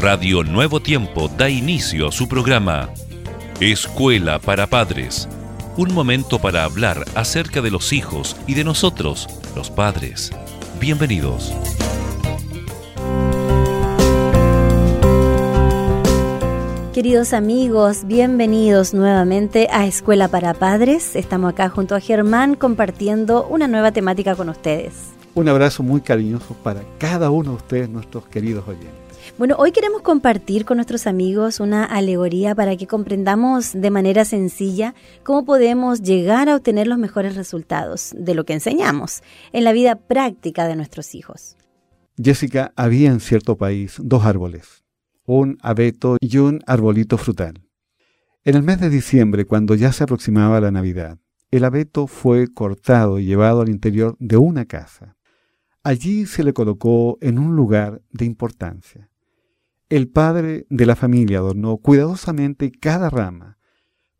Radio Nuevo Tiempo da inicio a su programa Escuela para Padres. Un momento para hablar acerca de los hijos y de nosotros, los padres. Bienvenidos. Queridos amigos, bienvenidos nuevamente a Escuela para Padres. Estamos acá junto a Germán compartiendo una nueva temática con ustedes. Un abrazo muy cariñoso para cada uno de ustedes, nuestros queridos oyentes. Bueno, hoy queremos compartir con nuestros amigos una alegoría para que comprendamos de manera sencilla cómo podemos llegar a obtener los mejores resultados de lo que enseñamos en la vida práctica de nuestros hijos. Jessica, había en cierto país dos árboles, un abeto y un arbolito frutal. En el mes de diciembre, cuando ya se aproximaba la Navidad, el abeto fue cortado y llevado al interior de una casa. Allí se le colocó en un lugar de importancia. El padre de la familia adornó cuidadosamente cada rama.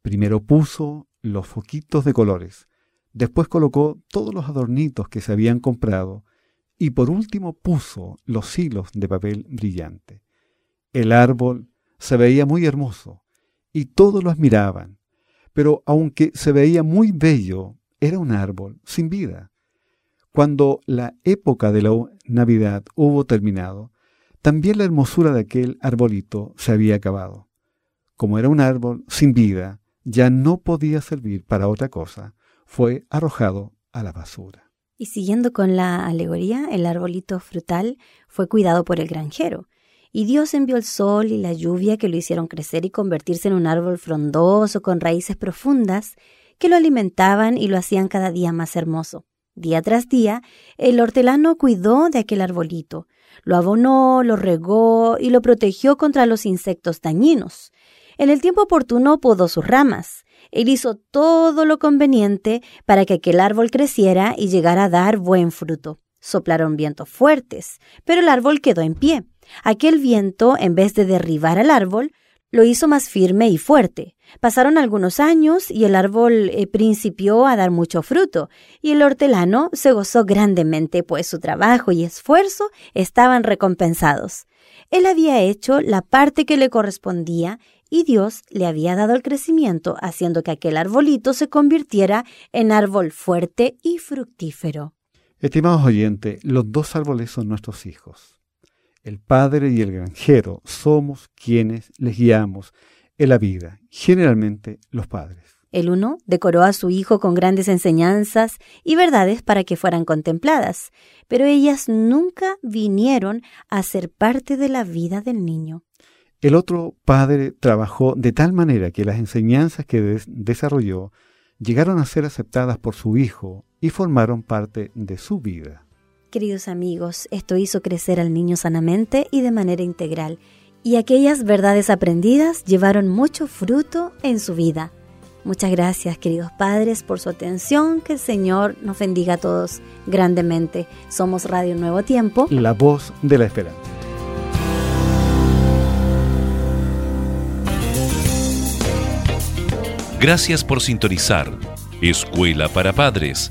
Primero puso los foquitos de colores, después colocó todos los adornitos que se habían comprado y por último puso los hilos de papel brillante. El árbol se veía muy hermoso y todos lo admiraban, pero aunque se veía muy bello, era un árbol sin vida. Cuando la época de la Navidad hubo terminado, también la hermosura de aquel arbolito se había acabado. Como era un árbol sin vida, ya no podía servir para otra cosa, fue arrojado a la basura. Y siguiendo con la alegoría, el arbolito frutal fue cuidado por el granjero, y Dios envió el sol y la lluvia que lo hicieron crecer y convertirse en un árbol frondoso con raíces profundas que lo alimentaban y lo hacían cada día más hermoso. Día tras día, el hortelano cuidó de aquel arbolito, lo abonó, lo regó y lo protegió contra los insectos dañinos. En el tiempo oportuno podó sus ramas. Él hizo todo lo conveniente para que aquel árbol creciera y llegara a dar buen fruto. Soplaron vientos fuertes, pero el árbol quedó en pie. Aquel viento, en vez de derribar al árbol, lo hizo más firme y fuerte. Pasaron algunos años y el árbol eh, principió a dar mucho fruto, y el hortelano se gozó grandemente, pues su trabajo y esfuerzo estaban recompensados. Él había hecho la parte que le correspondía y Dios le había dado el crecimiento, haciendo que aquel arbolito se convirtiera en árbol fuerte y fructífero. Estimados oyentes, los dos árboles son nuestros hijos. El padre y el granjero somos quienes les guiamos en la vida, generalmente los padres. El uno decoró a su hijo con grandes enseñanzas y verdades para que fueran contempladas, pero ellas nunca vinieron a ser parte de la vida del niño. El otro padre trabajó de tal manera que las enseñanzas que desarrolló llegaron a ser aceptadas por su hijo y formaron parte de su vida. Queridos amigos, esto hizo crecer al niño sanamente y de manera integral, y aquellas verdades aprendidas llevaron mucho fruto en su vida. Muchas gracias, queridos padres, por su atención. Que el Señor nos bendiga a todos grandemente. Somos Radio Nuevo Tiempo. La voz de la esperanza. Gracias por sintonizar. Escuela para Padres